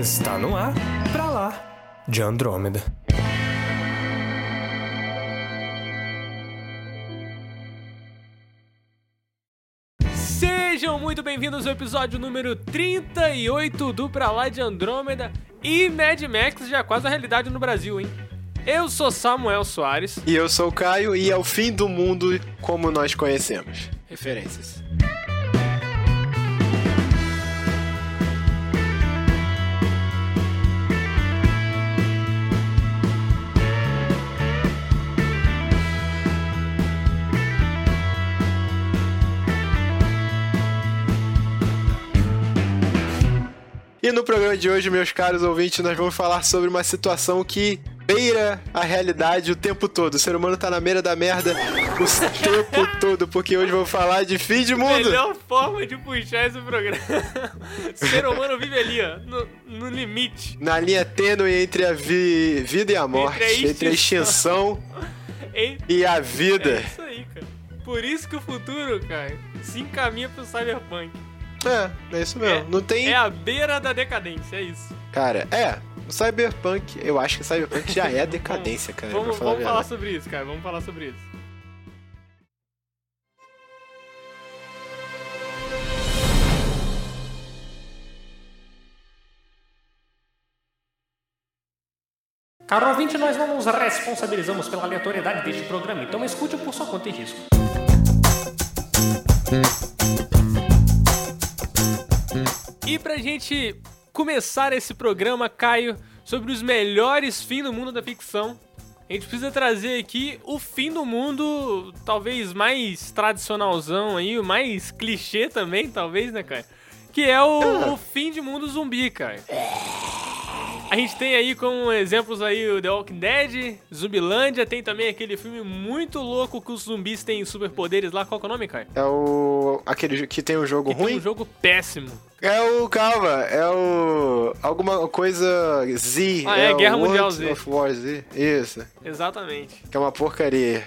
Está no ar, pra lá, de Andrômeda. Sejam muito bem-vindos ao episódio número 38 do Pra Lá de Andrômeda e Mad Max já quase a realidade no Brasil, hein? Eu sou Samuel Soares. E eu sou o Caio e é o fim do mundo como nós conhecemos. Referências. E no programa de hoje, meus caros ouvintes, nós vamos falar sobre uma situação que beira a realidade o tempo todo. O ser humano tá na beira da merda o tempo todo, porque hoje vamos falar de fim de mundo. Melhor forma de puxar esse programa. o ser humano vive ali, ó, no, no limite. Na linha tênue entre a vi vida e a morte, entre a, entre a extinção e a vida. É isso aí, cara. Por isso que o futuro, cara, se encaminha pro cyberpunk. É, é isso mesmo. É, não tem. É a beira da decadência, é isso. Cara, é. O Cyberpunk, eu acho que o Cyberpunk já é decadência, cara. Vamos, falar, vamos falar sobre isso, cara. Vamos falar sobre isso. Caro ouvinte, nós não nos responsabilizamos pela aleatoriedade deste programa, então escute por sua conta e risco. E pra gente começar esse programa, Caio, sobre os melhores fins do mundo da ficção, a gente precisa trazer aqui o fim do mundo, talvez mais tradicionalzão aí, o mais clichê também, talvez, né, Caio? Que é o, o fim de mundo zumbi, Caio. A gente tem aí como exemplos aí o The Walking Dead, Zumbilândia, tem também aquele filme muito louco que os zumbis têm superpoderes lá. Qual é o nome, Caio? É o. aquele que tem um jogo que ruim? Tem um jogo péssimo. É o. Calma, é o. Alguma coisa Z. Ah, é, é Guerra Mundial Z. Of War Z. Isso. Exatamente. Que é uma porcaria.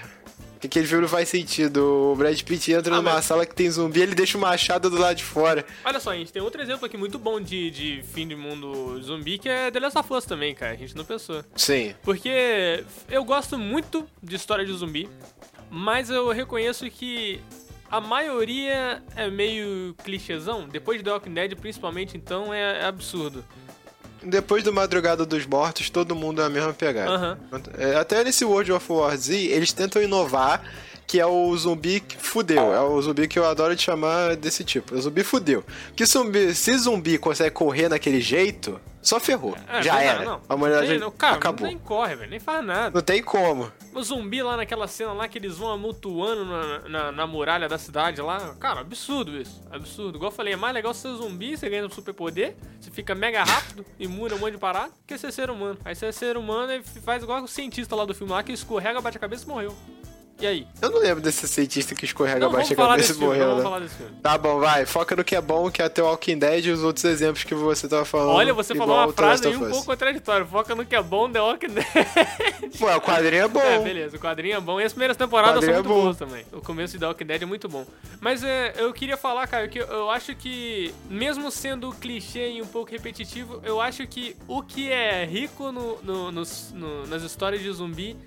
Que aquele filme não faz sentido. O Brad Pitt entra Ah, numa mas- sala que tem zumbi, ele deixa o machado do lado de fora. Olha só, a gente tem outro exemplo aqui muito bom de, de fim de mundo zumbi, que é The Last of Us também, cara. A gente não pensou. Sim. Porque eu gosto muito de história de zumbi, mas eu reconheço que a maioria é meio clichêzão. Depois de The Walking Dead, principalmente, então, é, é absurdo. Depois do Madrugada dos Mortos, todo mundo é a mesma pegada. É, Até nesse World of War Z, eles tentam inovar, que é o zumbi que fudeu. É o zumbi que eu adoro te chamar desse tipo. É o zumbi fudeu. Que zumbi, se zumbi consegue correr naquele jeito, só ferrou. É, Já não, era. não. A humanidade não, cara, acabou. nem corre, velho, nem faz nada. Não tem como. O zumbi lá naquela cena lá que eles vão amontoando na, na, na muralha da cidade lá. Cara, absurdo isso. Absurdo. Igual eu falei, é mais legal ser zumbi, você ganha um superpoder, você fica mega rápido, imune um monte de parada, que ser ser humano. Aí você é ser humano e faz igual o cientista lá do filme lá que escorrega, bate a cabeça e morreu. E aí? Eu não lembro desse cientista que escorrega abaixo da cabeça e morreu, né? Tá bom, vai. Foca no que é bom, que é até o Walking Dead e os outros exemplos que você tava falando. Olha, você falou uma frase aí um pouco contraditória. Foca no que é bom, The Walking Dead. Ué, o quadrinho é bom. É, beleza, o quadrinho é bom. E as primeiras temporadas são quadrinho muito é boas também. O começo de The Walking Dead é muito bom. Mas é, eu queria falar, cara, que eu, acho que, mesmo sendo clichê e um pouco repetitivo, eu acho que o que é rico no, no- nos- no- nas histórias de zumbi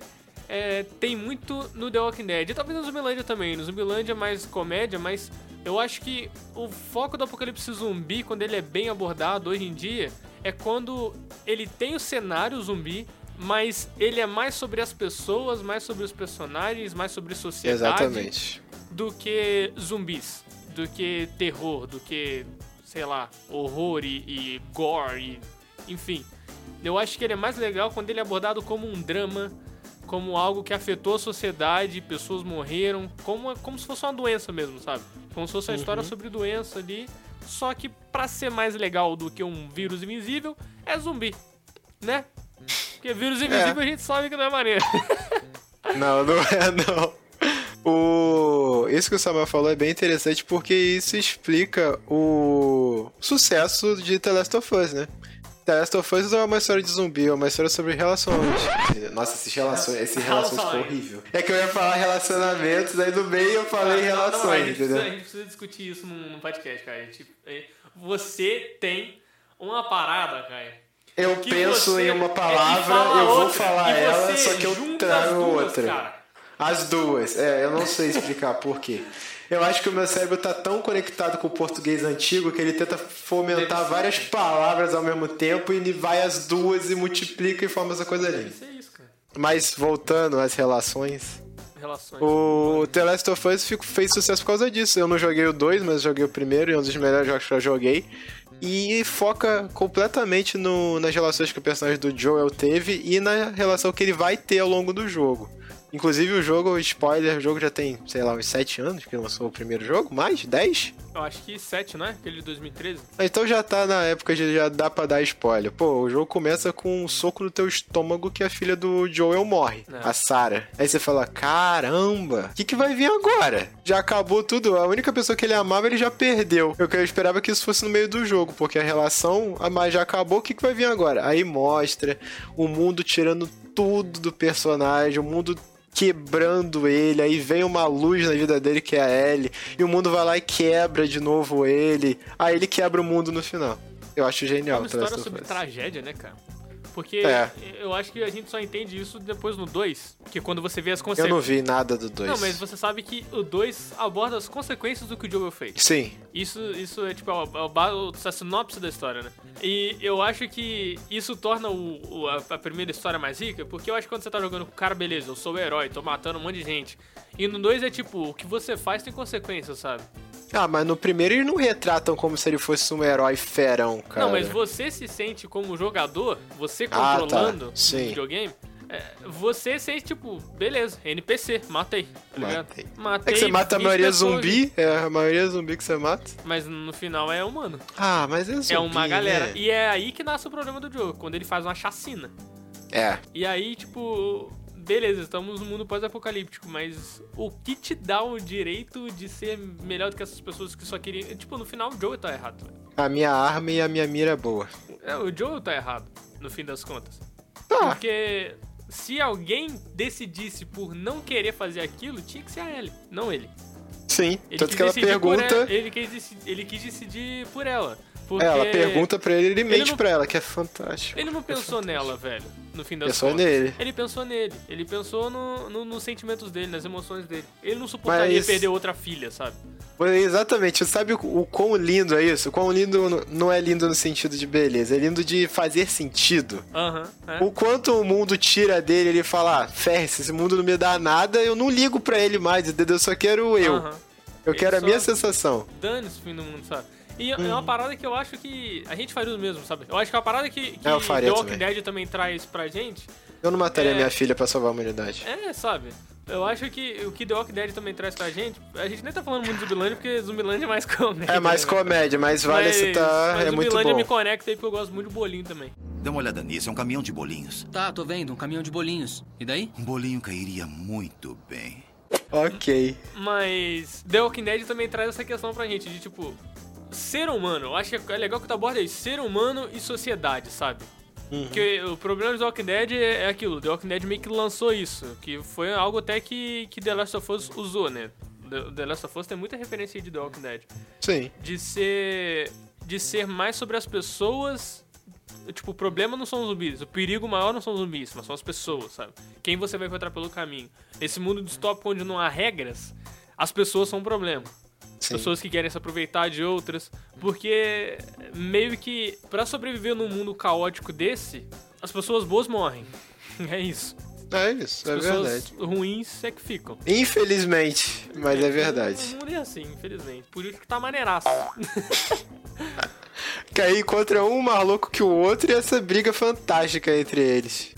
é, tem muito no The Walking Dead. E talvez no Zumbilândia também. No Zumbilândia é mais comédia, mas eu acho que o foco do apocalipse zumbi, quando ele é bem abordado hoje em dia, é quando ele tem o cenário zumbi, mas ele é mais sobre as pessoas, mais sobre os personagens, mais sobre sociedade Exatamente. do que zumbis, do que terror, do que, sei lá, horror e, e gore, e, enfim. Eu acho que ele é mais legal quando ele é abordado como um drama, como algo que afetou a sociedade, pessoas morreram, como, como se fosse uma doença mesmo, sabe? Como se fosse uma história sobre doença ali, só que pra ser mais legal do que um vírus invisível, é zumbi, né? Porque vírus invisível a gente sabe que não é maneiro. Não, não é não. O... Isso que o Samuel falou é bem interessante porque isso explica o sucesso de The Last of Us, né? The Last of Us não é uma história de zumbi, é uma história sobre relações. Nossa, esses relações, esse relações ficou horrível. É que eu ia falar relacionamentos, aí no meio eu falei Não, não, relações, a, gente precisa, a entendeu? gente precisa discutir isso num, num podcast, cara. Gente- é, você tem uma parada, Caio. Eu penso em uma é, palavra, fala eu vou outra, falar ela, só que eu as trago duas, outra. cara. As duas. É, eu não sei explicar por quê. Eu acho que o meu cérebro tá tão conectado com o português antigo que ele tenta fomentar várias palavras ao mesmo tempo e ele vai as duas e multiplica e forma essa coisa ali. É isso, cara. Mas voltando às relações, Relações. o The Last of Us fez sucesso por causa disso. Eu não joguei o 2, mas joguei o primeiro e é um dos melhores jogos que eu já joguei. E foca completamente no- nas relações que o personagem do Joel teve e na relação que ele vai ter ao longo do jogo. Inclusive o jogo, spoiler, o jogo já tem, sei lá, uns 7 anos que lançou o primeiro jogo, mais? 10? Eu acho que 7, não é? Aquele de 2013. Então já tá na época de já dá pra dar spoiler. Pô, o jogo começa com um soco no teu estômago que a filha do Joel morre, É. a Sarah. Aí você fala, caramba, o que, que vai vir agora? Já acabou tudo, a única pessoa que ele amava ele já perdeu. Eu, eu esperava que isso fosse no meio do jogo, porque a relação mas já acabou, o que, que vai vir agora? Aí mostra o mundo tirando tudo do personagem, o mundo quebrando ele, aí vem uma luz na vida dele que é a Ellie, e o mundo vai lá e quebra de novo ele, aí ele quebra o mundo no final. Eu acho É genial. uma The Last história sobre tragédia, né, cara? Porque É. eu acho que a gente só entende isso depois no 2. Que quando você vê as Eu consequências. não vi nada do 2. Não, mas você sabe que o 2 aborda as consequências do que o Joel fez. Sim, Isso, isso é tipo a, a, a sinopse da história, né? E eu acho que isso torna o, o- a, a primeira história mais rica, porque eu acho que quando você tá jogando com o cara, beleza, eu sou o herói, tô matando um monte de gente. E no 2 é tipo, o que você faz tem consequências, sabe? Ah, mas no primeiro eles não retratam como se ele fosse um herói ferão, cara. Não, mas você se sente como jogador, você Ah, tá. controlando Sim. o videogame, é, você sente, tipo, beleza, NPC, matei, tá ligado? Matei. Matei. É que você mata a 20 maioria pessoas, zumbi, é a maioria zumbi que você mata. Mas no final é humano. Ah, mas é zumbi, é uma galera. né? E é aí que nasce o problema do jogo, quando ele faz uma chacina. É, E aí, tipo, beleza, estamos no mundo pós-apocalíptico, mas o que te dá o direito de ser melhor do que essas pessoas que só queriam. Tipo, no final o Joe tá errado. velho. a minha arma e a minha mira é boa. É, o Joe tá errado, no fim das contas. Tá, Porque se alguém decidisse por não querer fazer aquilo, tinha que ser a Ellie, não ele. sim. Ele Tanto que ela decidir pergunta... ela- ele, quis, deci- ele quis decidir por ela. Porque Ela pergunta pra ele, ele mente não- pra ela, que é fantástico. Ele não pensou nela, velho, no fim das Pensou contas. nele. Ele pensou nele. Ele pensou no, no- nos sentimentos dele, nas emoções dele. Ele não suportaria Mas- perder outra filha, sabe? Exatamente, sabe o, o quão lindo é isso? O quão lindo não é lindo no sentido de beleza, é lindo de fazer sentido. Aham. é. O quanto o mundo tira dele, ele fala, ah, ferre-se, esse mundo não me dá nada, eu não ligo pra ele mais, entendeu? Eu só quero eu. Aham. Eu Ele quero a minha sensação. Dane-se o fim do mundo, sabe? E é uma parada que eu acho que a gente faria o mesmo, sabe? Eu acho que é uma parada que, que É, eu faria The Walking também. Dead também traz pra gente Eu não mataria É. minha filha pra salvar a humanidade. é, sabe? Eu acho que o que The Walking Dead também traz pra gente, a gente nem tá falando muito de Zumbilândia, porque Zumbilândia é mais comédia. É mais né? comédia, mas vale mas, citar, mas é muito Zumbilândia bom. me conecta aí porque eu gosto muito de bolinho também. Dá uma olhada nisso, é um caminhão de bolinhos. Tá, tô vendo, um caminhão de bolinhos. E daí? Um bolinho cairia muito bem. Ok. Mas The Walking Dead também traz essa questão pra gente, de tipo, ser humano. Eu acho que é legal que tu aborda isso, ser humano e sociedade, sabe? Uhum. Porque o problema de The Walking Dead é é aquilo, The Walking Dead meio que lançou isso, que foi algo até que, que The Last of Us usou, né? The, The Last of Us tem muita referência aí de The Walking Dead. Sim. De ser. De ser mais sobre as pessoas. Tipo, o problema não são os zumbis, o perigo maior não são os zumbis, mas são as pessoas, sabe? Quem você vai encontrar pelo caminho. Nesse mundo distópico onde não há regras, as pessoas são um problema. Sim. Pessoas que querem se aproveitar de outras. Porque meio que pra sobreviver num mundo caótico desse, as pessoas boas morrem. É isso. É isso, é As pessoas verdade. ruins é que ficam. Infelizmente, mas é O verdade. mundo é assim, infelizmente. Por isso que tá maneiraço. Que aí encontra um mais louco que o outro e essa briga fantástica entre eles.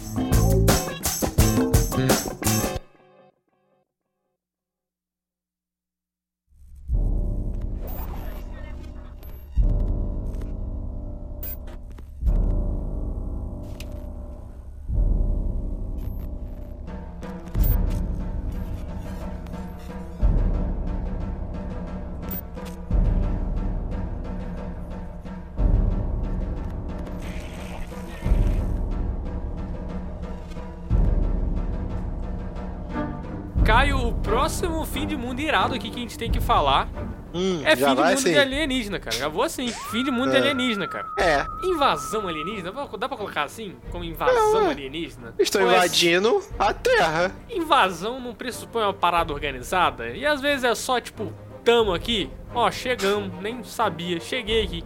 Próximo fim de mundo irado aqui que a gente tem que falar Hum, É fim de mundo assim. de alienígena, cara. Já vou assim. Fim de mundo de É. alienígena, cara. É, Invasão alienígena? Dá pra- colocar assim? Como invasão é. alienígena? estão Ou é invadindo a Terra. invasão não pressupõe uma parada organizada? E às vezes é só tipo, tamo aqui, ó, chegamos, nem sabia, cheguei aqui.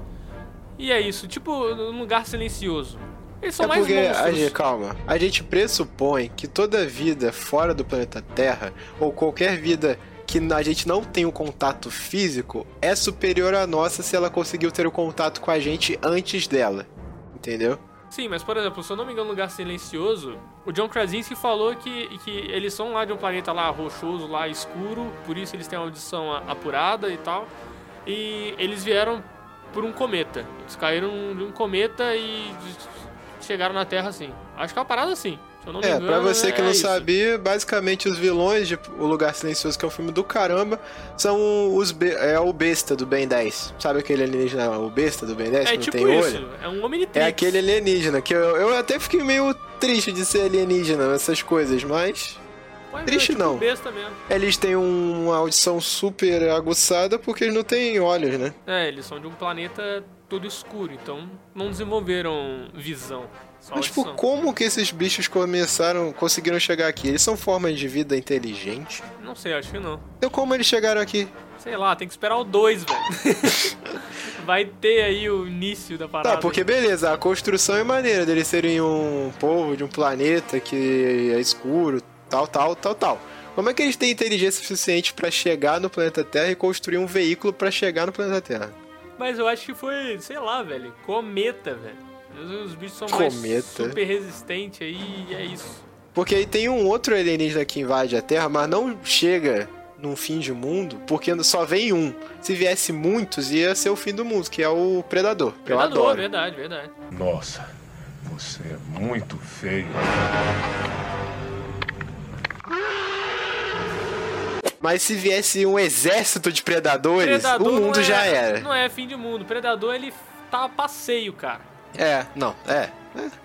E é isso, tipo, num lugar silencioso. Eles são é mais porque, a monstros. gente, calma, a gente pressupõe que toda vida fora do planeta Terra, ou qualquer vida que a gente não tem um contato físico, é superior à nossa se ela conseguiu ter o contato com a gente antes dela. Entendeu? Sim, mas por exemplo, se eu não me engano, lugar silencioso, o John Krasinski falou que, que eles são lá de um planeta lá rochoso, lá escuro, por isso eles têm uma audição a- apurada e tal. E eles vieram por um cometa. Eles caíram de um cometa e chegaram na Terra assim. Acho que é uma parada assim. Se eu não me É, engano. pra você que é não isso. sabia, basicamente os vilões de O Lugar Silencioso, que é um filme do caramba, são os be- é o besta do Ben 10. Sabe aquele alienígena, o besta do Ben 10 É que não tipo tem isso. olho? É um Omnitrix. É aquele alienígena, que eu, eu até fiquei meio triste de ser alienígena nessas coisas, mas Mas é triste tipo não. besta mesmo. eles têm um- uma audição super aguçada porque eles não têm olhos, né? É, eles são de um planeta todo escuro, então não desenvolveram visão. Mas, tipo, como que esses bichos começaram, conseguiram chegar aqui? Eles são formas de vida inteligente? Não sei, acho que não. Então como eles chegaram aqui? Sei lá, tem que esperar o 2, velho. Vai ter aí o início da parada. Tá, porque beleza, a construção é maneira deles serem um povo de um planeta que é escuro, tal, tal, tal, tal. Como é que eles têm inteligência suficiente pra chegar no planeta Terra e construir um veículo pra chegar no planeta Terra? Mas eu acho que foi, sei lá, velho. Cometa, velho. Os os bichos são mais Cometa. super resistentes aí e é isso. Porque aí tem um outro alienígena que invade a Terra, mas não chega num fim de mundo, porque só vem um. Se viesse muitos, ia ser o fim do mundo, que é o Predador. Predador, adoro. verdade, verdade. Nossa, você é muito feio. Mas se viesse um exército de predadores, Predador o mundo é, já era. Não é fim de mundo. Predador, ele tá a passeio, cara. É, não, é.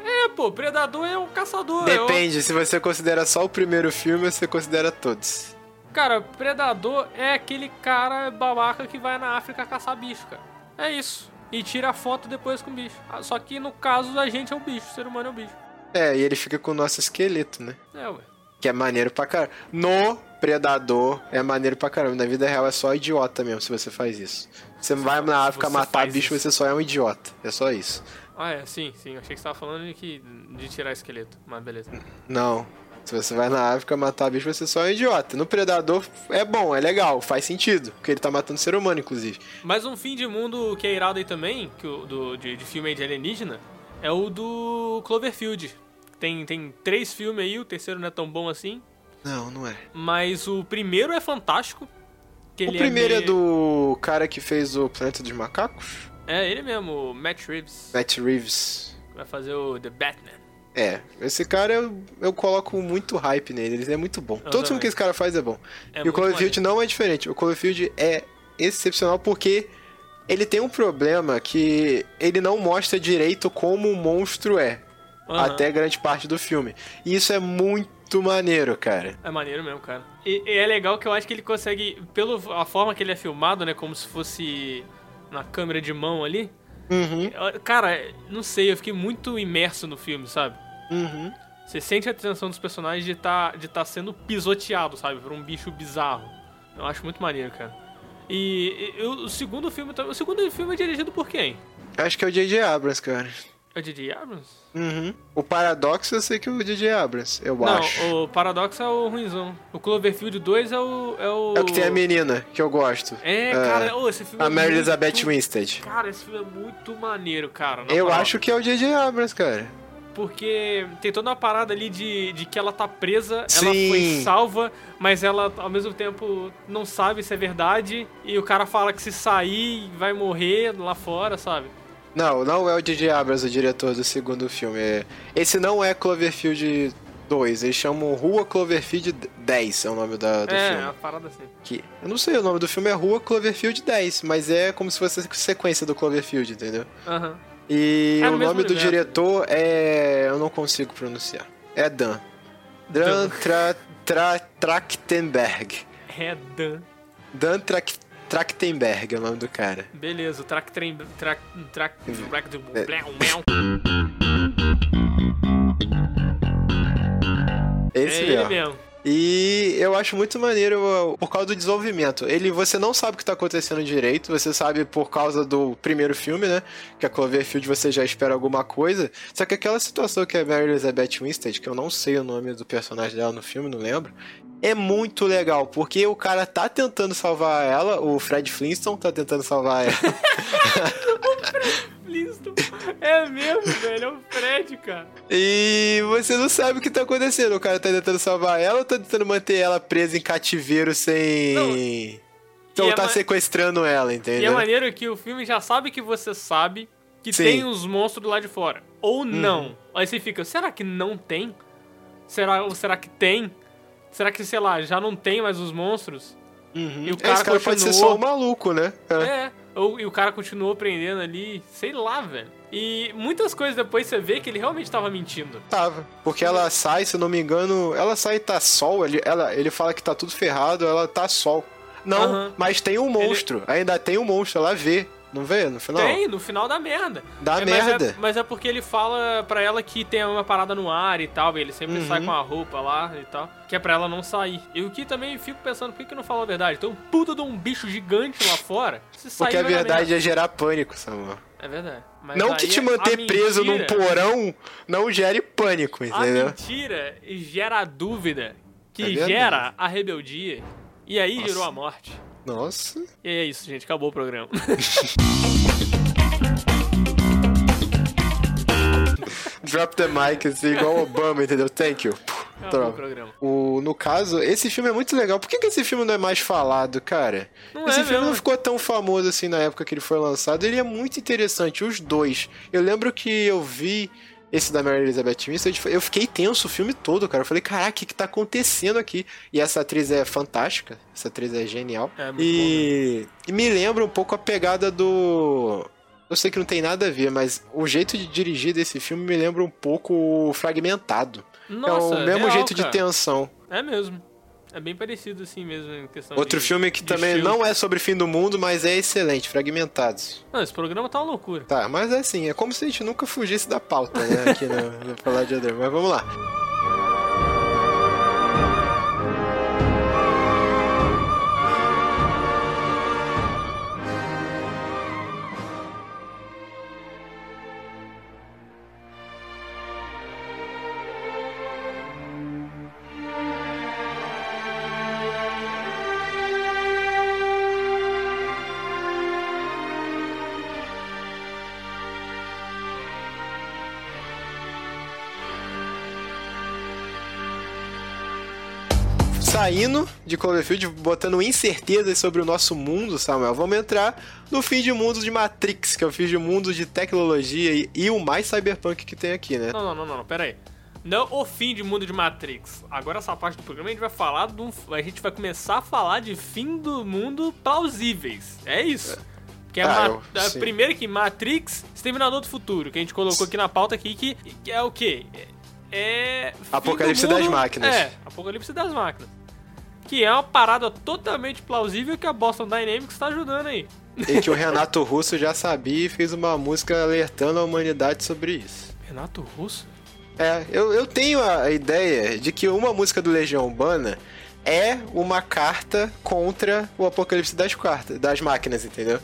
É, pô, Predador é um caçador. é Depende, se você considera só o primeiro filme ou você considera todos. Cara, predador é aquele cara babaca que vai na África caçar bicho, cara. É isso. E tira foto depois com o bicho. Ah, Só que no caso a gente é o bicho, o ser humano é o bicho. É, e ele fica com o nosso esqueleto, né? É, ué. Que é maneiro pra caramba. No Predador é maneiro pra caramba. Na vida real é só idiota mesmo se você faz isso. Você vai na África matar bicho, isso. você só é um idiota. É só isso. Ah, é, sim, sim. Achei que você tava falando de, que, de tirar esqueleto. Mas beleza. Não. Se você vai na África matar bicho, você só é um idiota. No Predador é bom, é legal, faz sentido. Porque ele tá matando ser humano, inclusive. Mas um fim de mundo que é irado aí também, que do, de, de filme aí de alienígena, é o do Cloverfield. Tem, tem três filmes aí, o terceiro não é tão bom assim. Não, não é. Mas o primeiro é fantástico. O ele primeiro é meio- do cara que fez o Planeta dos Macacos? É, ele mesmo, o Matt Reeves. Matt Reeves. Vai fazer o The Batman. É, esse cara eu, eu coloco muito hype nele, ele é muito bom. Todo filme que esse cara faz é bom. É e o Cloverfield não é diferente. O Cloverfield é excepcional porque ele tem um problema que ele não mostra direito como o monstro é. Aham. Até grande parte do filme. E isso é muito maneiro, cara. É maneiro mesmo, cara. E, e é legal que eu acho que ele consegue, pela forma que ele é filmado, né? Como se fosse na câmera de mão ali. Uhum, Cara, não sei, eu fiquei muito imerso no filme, sabe? uhum. Você sente a atenção dos personagens de tá, de tá sendo pisoteado, sabe? Por um bicho bizarro. Eu acho muito maneiro, cara. E, e o, o segundo filme também. O segundo filme é dirigido por quem? Acho que é o J.J. Abrams, cara. É o J.J. Abrams? Uhum. O Paradoxo eu sei que é o J.J. Abrams, eu acho. Não, o Paradox é o ruimzão. O Cloverfield 2 é o. É o, É o que tem a menina, que eu gosto. É, cara, ô, esse filme A é Mary muito- Elizabeth Winstead. Cara, esse filme é muito maneiro, cara. Eu acho que é o J.J. Abrams, cara. Porque tem toda uma parada ali de, de que ela tá presa, ela Sim. foi salva, mas ela ao mesmo tempo não sabe se é verdade. E o cara fala que se sair vai morrer lá fora, sabe? Não, não é o J.J. Abrams o diretor do segundo filme. É- Esse não é Cloverfield 2, eles chamam Rua Cloverfield 10, é o nome da, do é, filme. uma parada assim. Que, eu não sei, o nome do filme é Rua Cloverfield 10, mas é como se fosse sequência do Cloverfield, entendeu? Aham. E É o nome do universo. diretor é. Eu não consigo pronunciar. É Dan. Dan Dan. Tra, Tra, Trachtenberg. É Dan. Dan Trach, Trachtenberg é o nome do cara. Beleza, o. Track. track do. É. Esse É ele mesmo. mesmo. E eu acho muito maneiro por causa do desenvolvimento. Ele, você não sabe o que tá acontecendo direito, você sabe por causa do primeiro filme, né? Que a Cloverfield você já espera alguma coisa. Só que aquela situação que é a Mary Elizabeth Winstead, que eu não sei o nome do personagem dela no filme, não lembro. É muito legal, porque o cara tá tentando salvar ela, o Fred Flintstone tá tentando salvar ela. Flintstone. É mesmo, velho. É o Fred, cara. E você não sabe o que tá acontecendo. O cara tá tentando salvar ela ou tá tentando manter ela presa em cativeiro sem. Não. Então é tá ma- sequestrando ela, E é entendeu? maneiro que o filme já sabe que você sabe que Sim. tem os monstros lá de fora. Ou não. Aí você fica, será que não tem? Será, ou será que tem? Será que, sei lá, já não tem mais os monstros? Uhum. E o É, cara Esse cara pode ser continuou- só um maluco, né? É. É. Ou, e o cara continuou prendendo ali, sei lá, velho. E muitas coisas depois você vê que ele realmente tava mentindo. Tava. Porque ela sai, se eu não me engano, ela sai e tá sol. Ele, ela, ele fala que tá tudo ferrado, ela tá sol. Não, Aham. mas tem um monstro. Ainda tem um monstro, ela vê. Não vê no final? Tem, no final dá merda. Dá É, mas merda. é- Mas é, porque ele fala pra ela que tem uma parada no ar e tal, ele sempre Uhum. sai com a roupa lá e tal, que é pra ela não sair. E o que também fico pensando, por que, que não fala a verdade? Tem um puta de um bicho gigante lá fora. Se sair, Porque a verdade é gerar pânico, Samuel. É verdade. Mas não que te a manter preso num mentira- porão não gere pânico, A entendeu? mentira gera a dúvida, que É gera a rebeldia, e aí Nossa. gerou a morte. Nossa. E é isso, gente. Acabou o programa. Drop the mic, assim, igual Obama, entendeu? Thank you. Acabou o Droga. programa. O, no caso, esse filme é muito legal. Por que, que esse filme não é mais falado, cara? Não esse é filme mesmo. não ficou tão famoso assim na época que ele foi lançado. Ele é muito interessante, os dois. Eu lembro que eu vi esse da Mary Elizabeth Winstead, eu fiquei tenso o filme todo, cara. Eu falei, caraca, o que, que tá acontecendo aqui? E essa atriz é fantástica, essa atriz é genial. É, e, e me lembra um pouco a pegada do. Eu sei que não tem nada a ver, mas o jeito de dirigir desse filme me lembra um pouco fragmentado. Nossa, é o mesmo real, jeito cara. de tensão. É mesmo. É bem parecido assim mesmo em questão Outro de- filme que de também estilo. não é sobre fim do mundo, mas é excelente, Fragmentados. Não, esse programa tá uma loucura. Tá, mas é assim, é como se a gente nunca fugisse da pauta, né, aqui no, no Paladiador. Mas vamos lá. Saindo de Cloverfield, botando incertezas sobre o nosso mundo, Samuel, vamos entrar no fim de mundo de Matrix, que é o fim de mundo de tecnologia e, e o mais cyberpunk que tem aqui, né? Não, não, não, não, não, pera aí. Não o fim de mundo de Matrix. Agora essa parte do programa a gente vai falar de um, a gente vai começar a falar de fim do mundo plausíveis. É isso. Que é Ah, Ma- eu- é, primeiro que Matrix, Exterminador do Futuro, que a gente colocou aqui na pauta aqui que, que é o quê? É do Apocalipse das máquinas. É, Apocalipse das máquinas. Que é uma parada totalmente plausível que a Boston Dynamics tá ajudando aí. E que o Renato Russo já sabia e fez uma música alertando a humanidade sobre isso. Renato Russo? É, eu, eu tenho a ideia de que uma música do Legião Urbana é uma carta contra o apocalipse das, quartas, das máquinas, entendeu?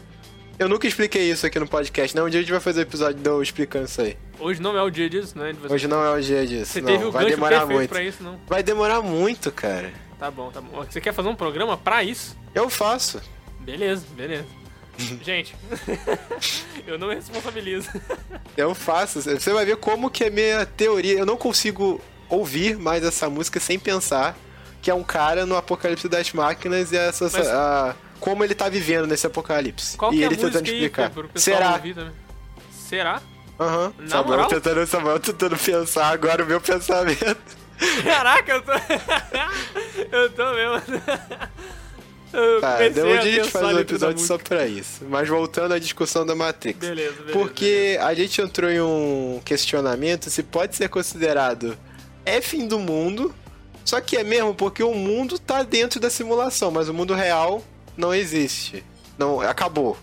Eu nunca expliquei isso aqui no podcast, né? Um dia a gente vai fazer episódio eu explicando isso aí. Hoje não é o dia disso, né? Hoje não é o dia disso. Você não, teve o vai demorar muito. pra isso, não? Vai demorar muito, cara. Tá bom, tá bom. Você quer fazer um programa pra isso? Eu faço. Beleza, beleza. Gente, eu não me responsabilizo. Eu faço. Você vai ver como que é minha teoria. Eu não consigo ouvir mais essa música sem pensar que é um cara no apocalipse das máquinas e essa, Mas- a- como ele tá vivendo nesse apocalipse. Qual e é ele tentando explicar. Será? Será? Aham. Na Samuel tentando, Samuel tentando pensar agora o meu pensamento. Caraca, eu tô... eu tô mesmo... Eu Tá, um dia a gente faz um episódio só pra isso. Mas voltando à discussão da Matrix. Beleza, beleza. Porque a gente entrou em um questionamento se pode ser considerado é fim do mundo, só que é mesmo porque o mundo tá dentro da simulação, mas o mundo real não existe. Não, acabou.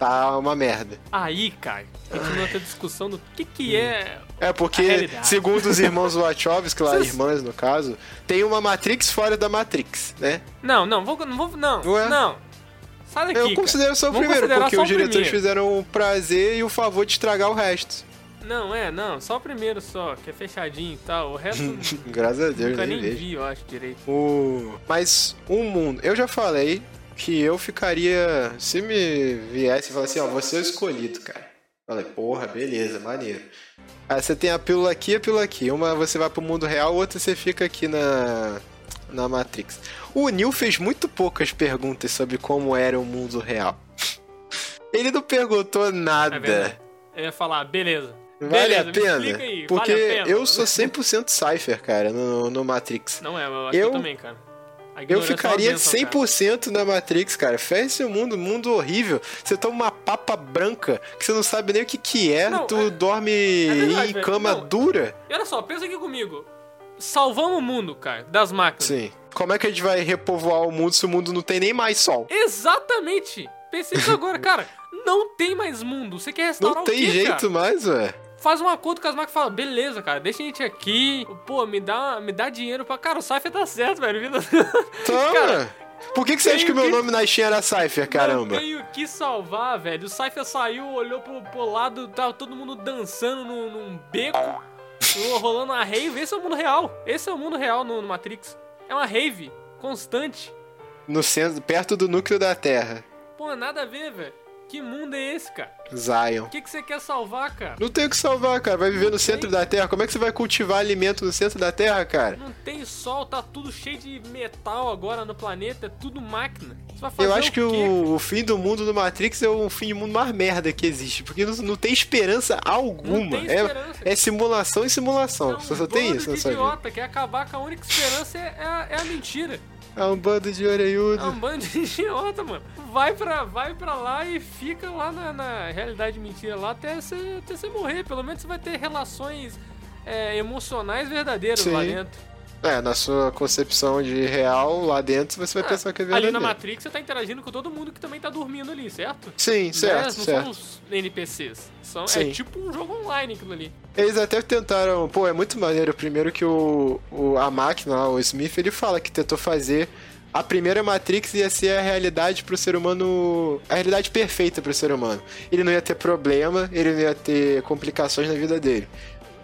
Tá uma merda. Aí, cara, continua a discussão do que que é... É porque, segundo os irmãos Wachowski, lá, Vocês- irmãs no caso, tem uma Matrix fora da Matrix, né? Não, não, vou, não vou, não, Ué? não. Sai daqui, Eu considero só o Vamos primeiro, porque os diretores primeiro. fizeram o prazer e o favor de estragar o resto. Não, é, não, só o primeiro só, que é fechadinho e tal, o resto Graças a Deus, nunca nem nem vi, eu acho, direito. O... Mas um mundo. Eu já falei que eu ficaria. Se me viesse e falasse assim, ó, você é o escolhido, cara. Falei, porra, beleza, maneiro. Aí você tem a pílula aqui e a pílula aqui. Uma você vai pro mundo real, outra você fica aqui na. na Matrix. O Neil fez muito poucas perguntas sobre como era o mundo real. Ele não perguntou É nada. Eu ia falar, beleza. Vale beleza, a pena? aí, Porque vale a pena. eu sou 100% Cypher, cara, no, no Matrix. Não é, eu acho eu também, cara. Eu é ficaria bênção, cara. 100% na Matrix, cara. Fecha esse mundo, mundo horrível. Você toma uma papa branca que você não sabe nem o que que é. Não, tu é- dorme verdade, em velho. cama Não. dura. E olha só, pensa aqui comigo. Salvamos o mundo, cara, das máquinas. Sim. Como é que a gente vai repovoar o mundo se o mundo não tem nem mais sol? Exatamente! Pensei isso agora, cara. Não tem mais mundo. Você quer restaurar Não o tem quê, jeito cara? mais, ué. Faz um acordo com as máquinas e fala, beleza, cara, deixa a gente aqui. Pô, me dá, me dá dinheiro pra... Cara, o Cypher tá certo, velho. Toma! Cara, Por que, que você acha que o meu que- nome na Steam era Cypher, caramba? Não tenho o que salvar, velho. O Cypher saiu, olhou pro, pro lado, tava todo mundo dançando num, num beco, rolando uma rave. Esse é o mundo real. Esse é o mundo real no, no Matrix. É uma rave constante. No centro, perto do núcleo da Terra. Pô, nada a ver, velho. Que mundo é esse, cara? Zion. O que, que você quer salvar, cara? Não tem o que salvar, cara. Vai viver no centro da Terra. Como é que você vai cultivar alimento no centro da Terra, cara? Não tem sol, tá tudo cheio de metal agora no planeta, é tudo máquina. Você vai fazer Eu acho o que o, o fim do mundo do Matrix é o fim de mundo mais merda que existe. Porque não, não tem esperança alguma. Não tem esperança. É, é simulação e simulação. É um Só, só tem isso de idiota, quer acabar com a única esperança é, é é a mentira. É um bando de É orelhudo. um bando de idiota, mano. Vai pra, vai pra lá e fica lá na, na realidade mentira lá até você, até morrer. Pelo menos você vai ter relações é, emocionais verdadeiras lá Sim. dentro. É, na sua concepção de real, lá dentro você vai Ah, pensar que é ali verdadeiro. na Matrix você tá interagindo com todo mundo que também tá dormindo ali, certo? Sim, certo, Né? Não certo. são os NPCs. São, é tipo um jogo online aquilo ali. Eles até tentaram, pô, é muito maneiro. Primeiro que o, o a máquina, o Smith, ele fala que tentou fazer a primeira Matrix ia ser a realidade pro ser humano, a realidade perfeita pro ser humano. Ele não ia ter problema, ele não ia ter complicações na vida dele.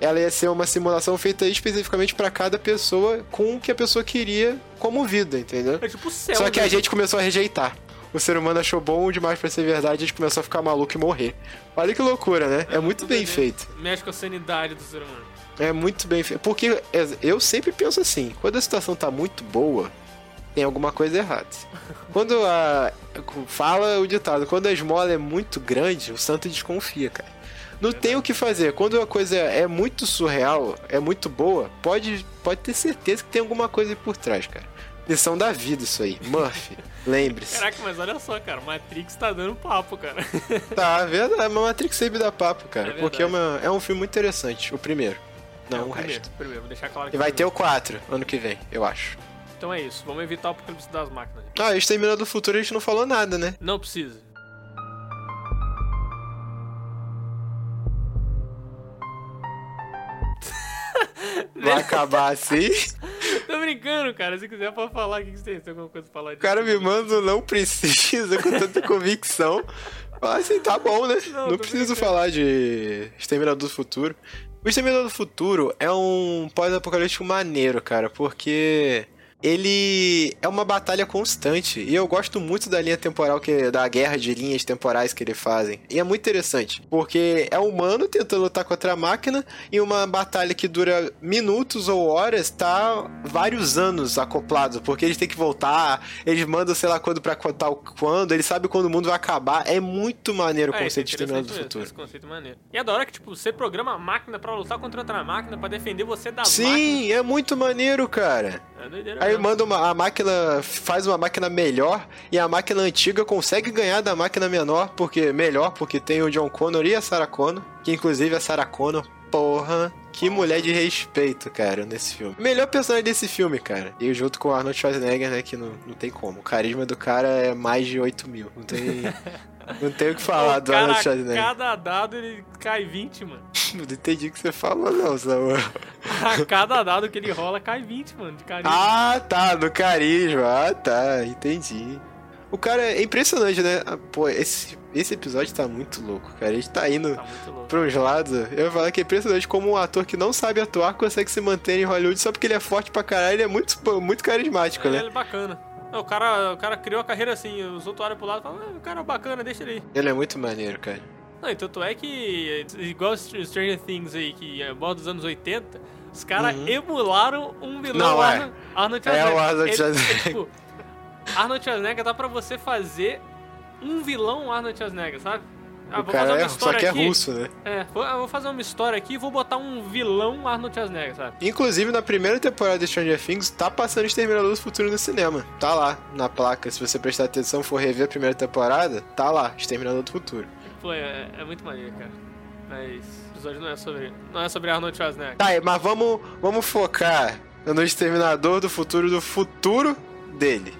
Ela ia ser uma simulação feita especificamente pra cada pessoa com o que a pessoa queria como vida, entendeu? É tipo céu. Só que a né? gente começou a rejeitar. O ser humano achou bom demais pra ser verdade, a gente começou a ficar maluco e morrer. Olha que loucura, né? É muito bem feito. Mexe com a sanidade do ser humano. É muito bem feito. Porque eu sempre penso assim, quando a situação tá muito boa, tem alguma coisa errada. Quando a. Fala o ditado, quando a esmola é muito grande, o santo desconfia, cara. Não tem o que fazer. Quando a coisa é muito surreal, é muito boa, pode, pode ter certeza que tem alguma coisa aí por trás, cara. Lição da vida isso aí. Murphy, lembre-se. Caraca, mas olha só, cara. Matrix tá dando papo, cara. Tá, verdade. Mas Matrix sempre dá papo, cara. É porque é, uma, é um filme muito interessante. O primeiro. Não, É, o primeiro, resto. Primeiro, vou deixar claro E que vai ter o 4 ano que vem, eu acho. Então é isso. Vamos evitar o apocalipse das máquinas. Ah, Exterminador do Futuro a gente não falou nada, né? Não precisa. Vai acabar assim. Tô brincando, cara. Se quiser pode falar, o que que você tem? Tem alguma coisa pra falar O cara me manda um não precisa com tanta convicção. Fala assim, tá bom, né? Não, Não, preciso brincando. falar de Exterminador do Futuro. O Exterminador do Futuro é um pós-apocalíptico maneiro, cara, porque ele é uma batalha constante e eu gosto muito da linha temporal que da guerra de linhas temporais que ele fazem. E é muito interessante, porque é humano tentando lutar contra a máquina e uma batalha que dura minutos ou horas tá vários anos acoplado, porque eles têm que voltar, eles mandam sei lá quando pra contar o quando, eles sabem quando o mundo vai acabar. É muito maneiro o É, é conceito de Exterminador do Futuro. Esse conceito é maneiro. E adora que, tipo, você programa a máquina pra lutar contra outra máquina, pra defender você máquinas. Sim, é muito maneiro, cara. É doideira Aí mesmo. manda uma, a máquina, faz uma máquina melhor e a máquina antiga consegue ganhar da máquina menor, porque melhor, porque tem o John Connor e a Sarah Connor, que inclusive a Sarah Connor, Porra, que mulher de respeito, cara, nesse filme. Melhor personagem desse filme, cara. E junto com o Arnold Schwarzenegger, né, que não, não tem como. O carisma do cara é mais de 8 mil. Não tem, não tem o que falar o do cara, Arnold Schwarzenegger. cada dado ele cai 20, mano. Não entendi o que você falou, não, Samuel. A cada dado que ele rola cai 20, mano, de carisma. Ah, tá, do carisma. Ah, tá, entendi. O cara é impressionante, né? Ah, Pô, esse, esse episódio tá muito louco, cara. A gente tá indo Tá pra uns lados. Eu ia falar que é impressionante como um ator que não sabe atuar consegue se manter em Hollywood só porque ele é forte pra caralho. Ele é muito, muito carismático, Ele né? é bacana. Não, o, cara, o cara criou a carreira assim, os outros olham pro lado e falam, ah, o cara é bacana, deixa ele aí. Ele é muito maneiro, cara. Não, e tanto é que, igual Stranger Things aí, que é modo dos anos 80, os caras emularam um vilão Uhum. Não, é. Arnold, Arnold É Schwarzenegger. o Arnold Ele- Schwarzenegger. é, tipo, Arnold Schwarzenegger dá pra você fazer um vilão Arnold Schwarzenegger, sabe? Ah, o vou fazer cara uma é, só história que é aqui. russo, né? É, vou, eu vou fazer uma história aqui e vou botar um vilão Arnold Schwarzenegger, sabe? Inclusive, na primeira temporada de Stranger Things, tá passando Exterminador do Futuro no cinema. Tá lá, na placa. Se você prestar atenção for rever a primeira temporada, tá lá, Exterminador do Futuro. Pô, é, é muito maneiro, cara. Mas o episódio não é sobre, não é sobre Arnold Schwarzenegger. Tá, mas vamos, vamos focar no Exterminador do Futuro, do futuro dele.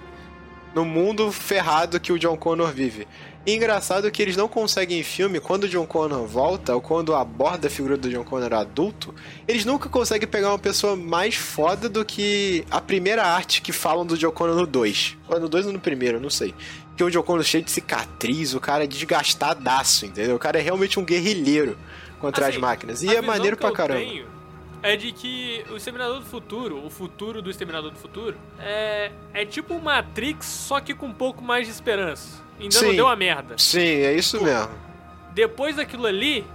No mundo ferrado que o John Connor vive. E engraçado que eles não conseguem em filme, quando o John Connor volta, ou quando aborda a figura do John Connor adulto, eles nunca conseguem pegar uma pessoa mais foda do que a primeira arte que falam do John Connor no 2. Ou no 2 ou no primeiro, não sei. Que o John Connor cheio de cicatriz, o cara é desgastadaço, entendeu? O cara é realmente um guerrilheiro contra Assim, as máquinas. E é maneiro pra caramba. tenho é de que o Exterminador do Futuro, o futuro do Exterminador do Futuro, é, é tipo o Matrix, só que com um pouco mais de esperança. Ainda não Sim. deu a merda. Sim, é isso mesmo. Depois daquilo ali,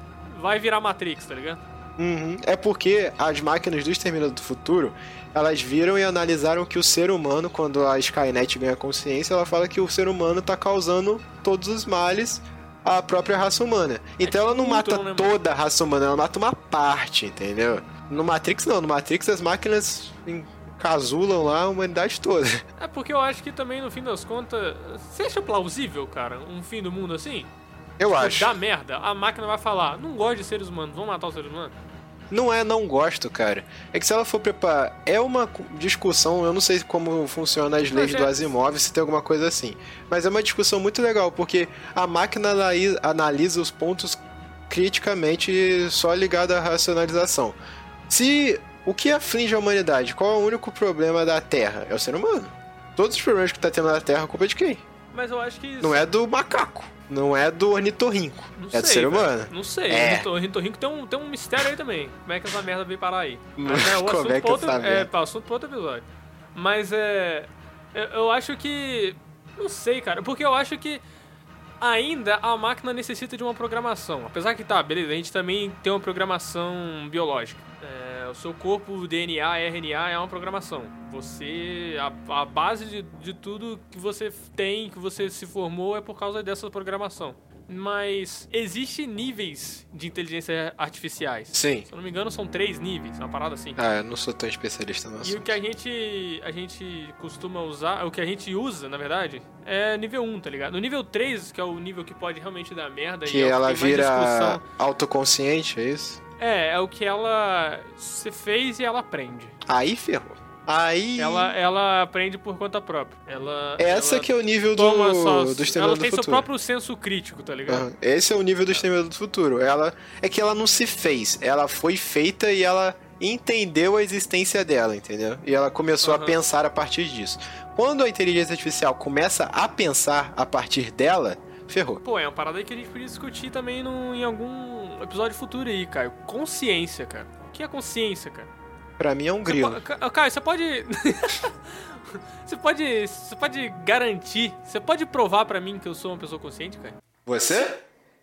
vai virar Matrix, tá ligado? Uhum. É porque as máquinas do Exterminador do Futuro, elas viram e analisaram que o ser humano, quando a Skynet ganha consciência, ela fala que o ser humano tá causando todos os males à própria raça humana. Então ela não mata né, toda a raça humana, ela mata uma parte, entendeu? No Matrix não, no Matrix as máquinas encasulam lá a humanidade toda. É porque eu acho que também, no fim das contas, você acha plausível, cara, um fim do mundo assim? Eu Tipo, acho. Dá merda, a máquina vai falar, não gosto de seres humanos, vamos matar os seres humanos. Não é não gosto, cara. É que se ela for preparar. É uma cu- discussão, eu não sei como funciona as leis do Asimov, se tem alguma coisa assim. Mas é uma discussão muito legal, porque a máquina analisa, analisa os pontos criticamente só ligado à racionalização. Se o que aflige a humanidade, qual é o único problema da Terra? É o ser humano. Todos os problemas que tá tendo na Terra, a culpa é de quem? Mas eu acho que isso... Não é do macaco. Não é do ornitorrinco. Não é do sei, ser velho. humano. Não sei. É. O Rintorrinco tem um, tem um mistério aí também. Como é que essa merda veio parar aí? Mas é o Como é que outro, essa é, merda? tá, assunto pra outro episódio. Mas é. Eu, eu acho que. Não sei, cara. Porque eu acho que ainda a máquina necessita de uma programação. Apesar que tá, beleza, a gente também tem uma programação biológica. É, o seu corpo, DNA, RNA é uma programação. Você. A, a base de, de tudo que você tem, que você se formou, é por causa dessa programação. Mas existe níveis de inteligência artificiais. Sim. Se eu não me engano, são três níveis, uma parada assim. Ah, eu não sou tão especialista no E o assunto. que a gente, a gente costuma usar, o que a gente usa, na verdade, é nível 1, tá ligado? No nível 3, que é o nível que pode realmente dar merda, Que e é ela vira discussão, autoconsciente, é isso? É, é o que ela você fez e ela aprende. Aí ferrou. Aí. Ela, ela aprende por conta própria. Ela, Essa ela que é o nível do, só, do Ela Exterminador tem do seu Futuro. próprio senso crítico, tá ligado? Aham. Esse é o nível do Exterminador do Futuro. Ela é que ela não se fez, ela foi feita e ela entendeu a existência dela, entendeu? E ela começou a Aham. pensar a partir disso. Quando a inteligência artificial começa a pensar a partir dela, ferrou. Pô, é uma parada aí que a gente podia discutir também no, em algum episódio futuro aí, Caio. Consciência, cara. O que é consciência, cara? Pra mim é um Você grilo. po- Ca- Caio, você pode. você pode. Você pode garantir. Você pode provar pra mim que eu sou uma pessoa consciente, cara? Você?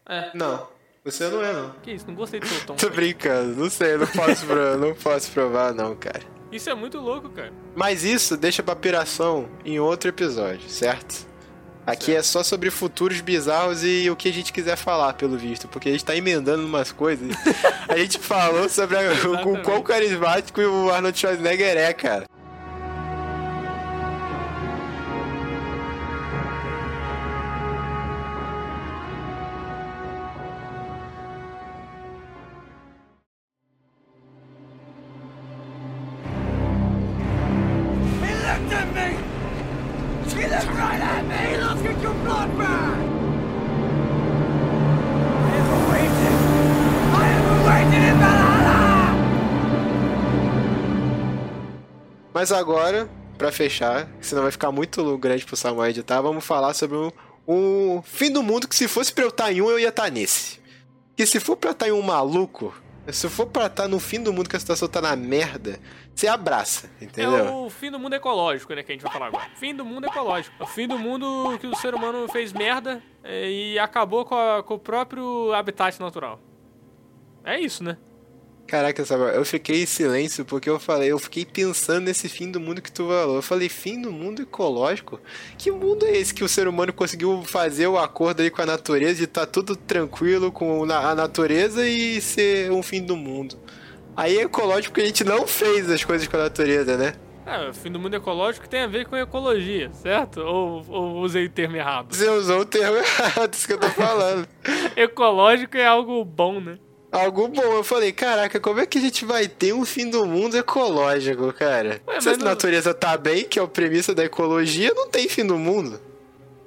É. Não. Você não é, não. Que isso? Não gostei do seu tom. Tô cara. brincando, não sei, não posso, pro- não posso provar, não, cara. Isso é muito louco, cara. Mas isso deixa pra piração em outro episódio, certo? Aqui é só sobre futuros bizarros e o que a gente quiser falar, pelo visto, porque a gente tá emendando umas coisas. A gente falou sobre a- o, quão carismático o Arnold Schwarzenegger é, cara. Mas agora, pra fechar, senão vai ficar muito grande pro Samuel editar, vamos falar sobre o, o fim do mundo que se fosse pra eu estar em um, eu ia estar nesse. Que se for pra estar em um maluco, se for pra estar no fim do mundo que a situação tá na merda, você abraça, entendeu? É o fim do mundo ecológico, né, que a gente vai falar agora. Fim do mundo ecológico. O fim do mundo que o ser humano fez merda é, e acabou com, a- com o próprio habitat natural. É isso, né? Caraca, eu fiquei em silêncio porque eu falei, eu fiquei pensando nesse fim do mundo que tu falou. Eu falei, fim do mundo ecológico? Que mundo é esse que o ser humano conseguiu fazer o acordo aí com a natureza e tá tudo tranquilo com a natureza e ser um fim do mundo? Aí é ecológico porque a gente não fez as coisas com a natureza, né? É, o fim do mundo ecológico tem a ver com ecologia, certo? Ou, ou usei o termo errado? Você usou o termo errado, isso que eu tô falando. Ecológico é algo bom, né? Algo bom, eu falei, caraca, como é que a gente vai ter um fim do mundo ecológico, cara? Ué, se a não- natureza tá bem, que é a premissa da ecologia, não tem fim do mundo.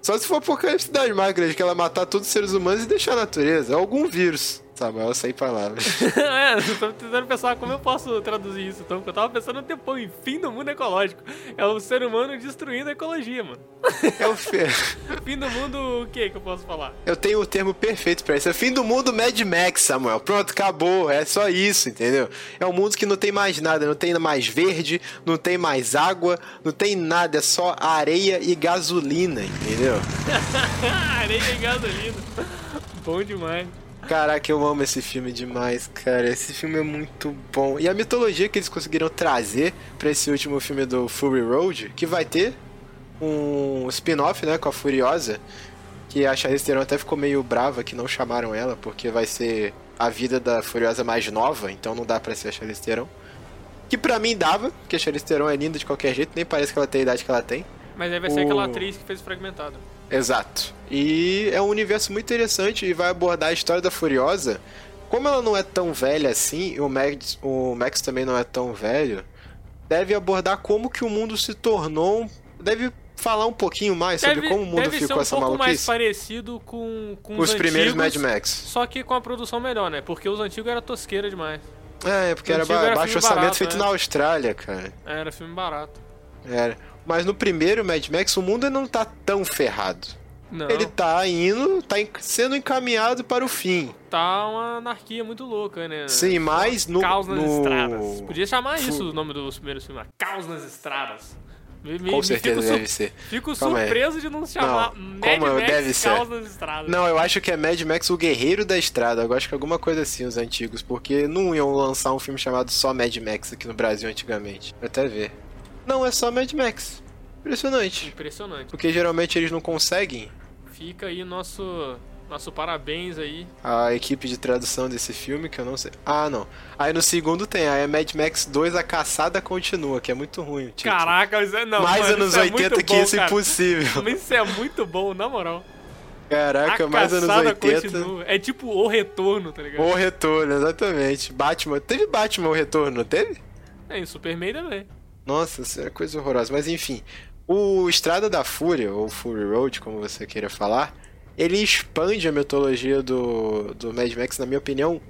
Só se for apocalipse das máquinas, que ela matar todos os seres humanos e deixar a natureza. Algum vírus. Samuel, sem palavras. é, eu tô tentando pensar como eu posso traduzir isso, então, porque eu tava pensando um tempão em fim do mundo ecológico. É o ser humano destruindo a ecologia, mano. É o fe... Fim do mundo, o que que eu posso falar? Eu tenho o termo perfeito pra isso. É fim do mundo Mad Max, Samuel. Pronto, acabou. É só isso, entendeu? É um mundo que não tem mais nada. Não tem mais verde, não tem mais água, não tem nada. É só areia e gasolina, entendeu? Areia e gasolina. Bom demais. Caraca, eu amo esse filme demais, cara. Esse filme é muito bom. E a mitologia que eles conseguiram trazer pra esse último filme do Fury Road, que vai ter um spin-off, né, com a Furiosa, que a Charlize Theron até ficou meio brava que não chamaram ela, porque vai ser a vida da Furiosa mais nova, então não dá pra ser a Charlize Theron. Que pra mim dava, porque a Charlize Theron é linda de qualquer jeito, nem parece que ela tem a idade que ela tem. Mas aí vai ser O- aquela atriz que fez Fragmentado. Exato. E é um universo muito interessante e vai abordar a história da Furiosa. Como ela não é tão velha assim, e o Max, o Max também não é tão velho, deve abordar como que o mundo se tornou. um- Deve falar um pouquinho mais sobre Deve, como o mundo deve ser ficou um essa pouco mais maluquice. parecido com, com Os primeiros antigos, Mad Max. Só que com a produção melhor, né? Porque os antigos era tosqueira demais. É, é porque era, ba- era baixo orçamento barato, feito né? na Austrália, cara. Era filme barato. Era. Mas no primeiro Mad Max, o mundo não tá tão ferrado. Não, Ele tá indo, tá en- sendo encaminhado para o fim. tá uma anarquia muito louca, né? Sim, mas no. Caos nas no... estradas. Podia chamar Fu- isso o nome dos primeiros filmes. Caos nas estradas. Me, Com me certeza fico, deve ser. fico Calma aí. surpreso de não se chamar Mad como Max deve ser? Caos nas estradas. Não, eu acho que é Mad Max o Guerreiro da Estrada. Eu acho que é alguma coisa assim, os antigos. Porque não iam lançar um filme chamado só Mad Max aqui no Brasil antigamente. Vou até ver. Não, é só Mad Max. Impressionante. Impressionante. Porque geralmente eles não conseguem. Fica aí nosso, nosso parabéns aí. A equipe de tradução desse filme, que eu não sei. Ah, não. Aí no segundo tem, aí é Mad Max 2, A Caçada Continua, que é muito ruim. o título. Caraca, isso é, não, Mais mano, anos isso é 80 muito que bom, isso é impossível. Mas Isso é muito bom, na moral. Caraca, a mais anos caçada 80. continua. É tipo o retorno, tá ligado? O Retorno, exatamente. Batman. Teve Batman o Retorno, não teve? É, em Superman também. Nossa, isso é coisa horrorosa. Mas enfim, o Estrada da Fúria, ou Fury Road, como você queira falar, ele expande a mitologia do, do Mad Max, na minha opinião,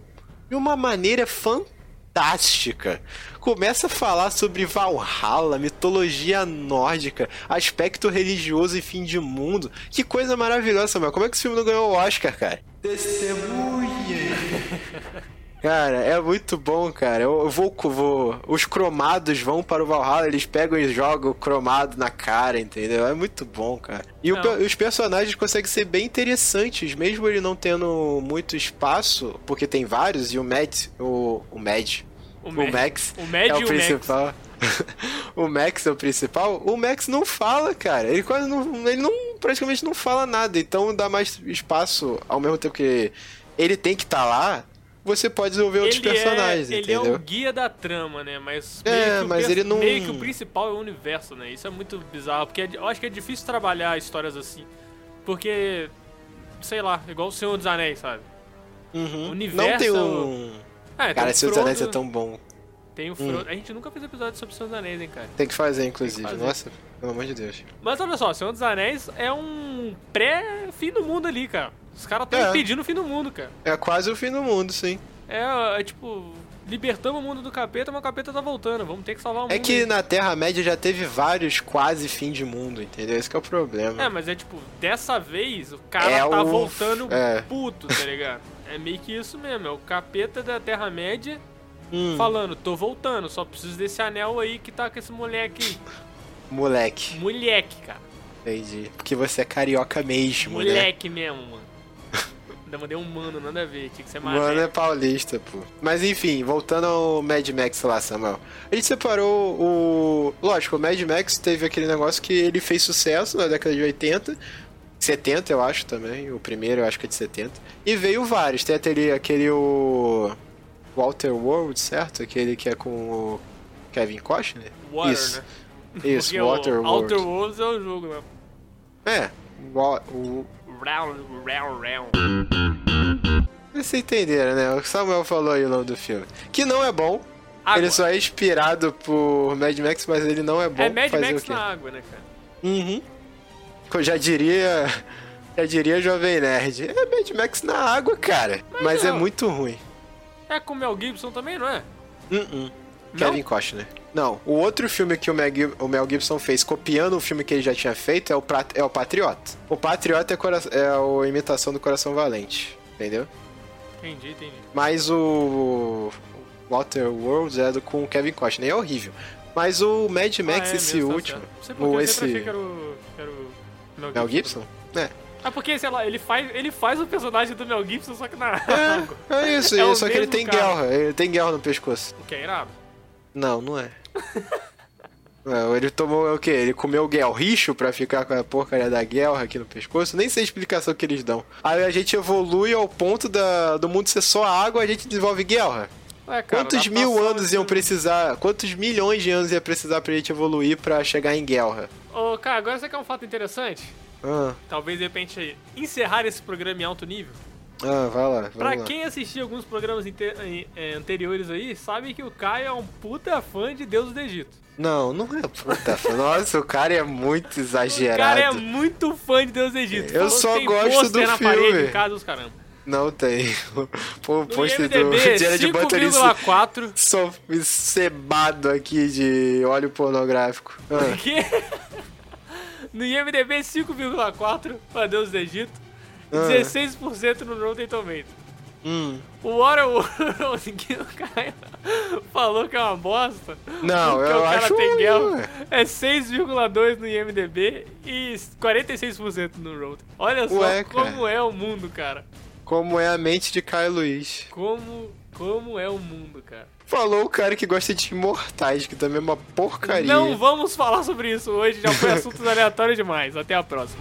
de uma maneira fantástica. Começa a falar sobre Valhalla, mitologia nórdica, aspecto religioso e fim de mundo. Que coisa maravilhosa, Samuel. Como é que esse filme não ganhou o Oscar, cara? Testemunha! Cara, é muito bom, cara. Eu eu vou, vou. Os cromados vão para o Valhalla, eles pegam e jogam o cromado na cara, entendeu? É muito bom, cara. E o os personagens conseguem ser bem interessantes, mesmo ele não tendo muito espaço, porque tem vários, e o Matt, o, o Mad, O, o, Mad- Max O Mad é o o Max. principal. o Max é o principal. O Max não fala, cara. Ele quase não. Ele não praticamente não fala nada. Então dá mais espaço ao mesmo tempo que ele tem que estar lá. Você pode desenvolver outros Ele personagens, é, ele é entendeu? o guia da trama, né? Mas, É, que o mas ele não- meio que o principal é o universo, né? Isso é muito bizarro, porque é eu acho que é difícil trabalhar histórias assim. Porque, sei lá, igual o Senhor dos Anéis, sabe? Uhum. o universo Não tem é o- um. Ah, tem Cara, o Senhor dos Anéis é tão bom. Tem o Frodo. A gente nunca fez episódio sobre o Senhor dos Anéis, hein, cara? Tem que fazer, inclusive. fazer. Nossa, pelo amor de Deus. Mas olha só, Senhor dos Anéis é um pré-fim do mundo ali, cara. Os caras estão É. impedindo o fim do mundo, cara. É quase o fim do mundo, sim. É, é tipo, libertamos o mundo do capeta, mas o capeta tá voltando. Vamos ter que salvar o mundo. É que na Terra-média já teve vários quase fim de mundo, entendeu? Esse que é o problema. É, mas é tipo, dessa vez o cara É tá o- voltando é. puto, tá ligado? É meio que isso mesmo, é o capeta da Terra-média Hum, falando, tô voltando, só preciso desse anel aí que tá com esse moleque aí. moleque, Moleque, cara. entendi. Porque você é carioca mesmo, né? Moleque mesmo, mano. Ainda mandei um mano, nada a ver, tinha que ser mais Mano é paulista, pô. Mas enfim, voltando ao Mad Max lá, Samuel. A gente separou o. Lógico, o Mad Max teve aquele negócio que ele fez sucesso na década de 80. 70, eu acho também. O primeiro eu acho que é de 70. E veio vários. Tem aquele, aquele o. Walter World, certo? Aquele que é com o Kevin Costner? Water, Isso. né? Isso, Porque Water o World. Outer Worlds é o jogo, né? É. O, o, Round, round, round. Vocês entenderam, né? O Samuel falou aí o nome do filme. Que não é bom. Água. Ele só é inspirado por Mad Max, mas ele não é bom. É Mad fazer Max o na água, né, cara? Uhum. Eu já diria. Já diria Jovem Nerd. É Mad Max na água, cara. Mas, é não. muito ruim. É com o Mel Gibson também, não é? Uh-uh. Kevin Costner. Não, o outro filme que o Mel, Gib- o Mel Gibson fez, copiando um filme que ele já tinha feito, é o, é o Patriota. O Patriota é, é a imitação do Coração Valente, entendeu? Entendi, entendi. Mas o Walter World é do, com o Kevin Costner, é horrível. Mas o Mad Max, Ah, é esse mesmo, tá último, que ou eu esse que era o, era o Mel, Mel Gibson, é. Ah, porque, sei lá, ele faz, ele faz o personagem do Mel Gibson, só que na água. É, é isso, É só que ele tem cara. guerra, ele tem guerra no pescoço. O que é irado? Não, não é. Não, ele tomou o quê? Ele comeu guelricho pra ficar com a porcaria da guerra aqui no pescoço? Nem sei a explicação que eles dão. Aí a gente evolui ao ponto da, do mundo ser só água, a gente desenvolve guerra. Ué, cara, Quantos mil anos de- iam precisar? Quantos milhões de anos ia precisar pra gente evoluir pra chegar em guerra? Ô, cara, agora você quer um fato interessante? Ah, Talvez, de repente, encerrar esse programa em alto nível. Ah vai lá. Pra lá. quem assistiu alguns programas eh, anteriores aí, sabe que o Caio é um puta fã de Deus do Egito. Não, não é puta. Nossa, o cara é muito O exagerado. cara é muito fã de Deus do Egito. Eu Falou só gosto do na filme. parede em casa dos caramba. Não tem. Pô, o pôster do Jared Butler isso 5,4. só cebado aqui de óleo pornográfico. Ah? No IMDB 5,4 pra Deus do Egito. E Ah. 16% no Rotten Tomatoes. hum. O Waterworld que o cara falou que é uma bosta. Não, eu o cara acho tem guerra. É 6,2 no IMDB e 46% no Rotten. Olha só Ué, como é o mundo, cara. Como é a mente de Caio Luiz. Como, como é o mundo, cara. Falou o cara que gosta de imortais, que também é uma porcaria. Não vamos falar sobre isso hoje, já foi assunto aleatório demais. Até a próxima.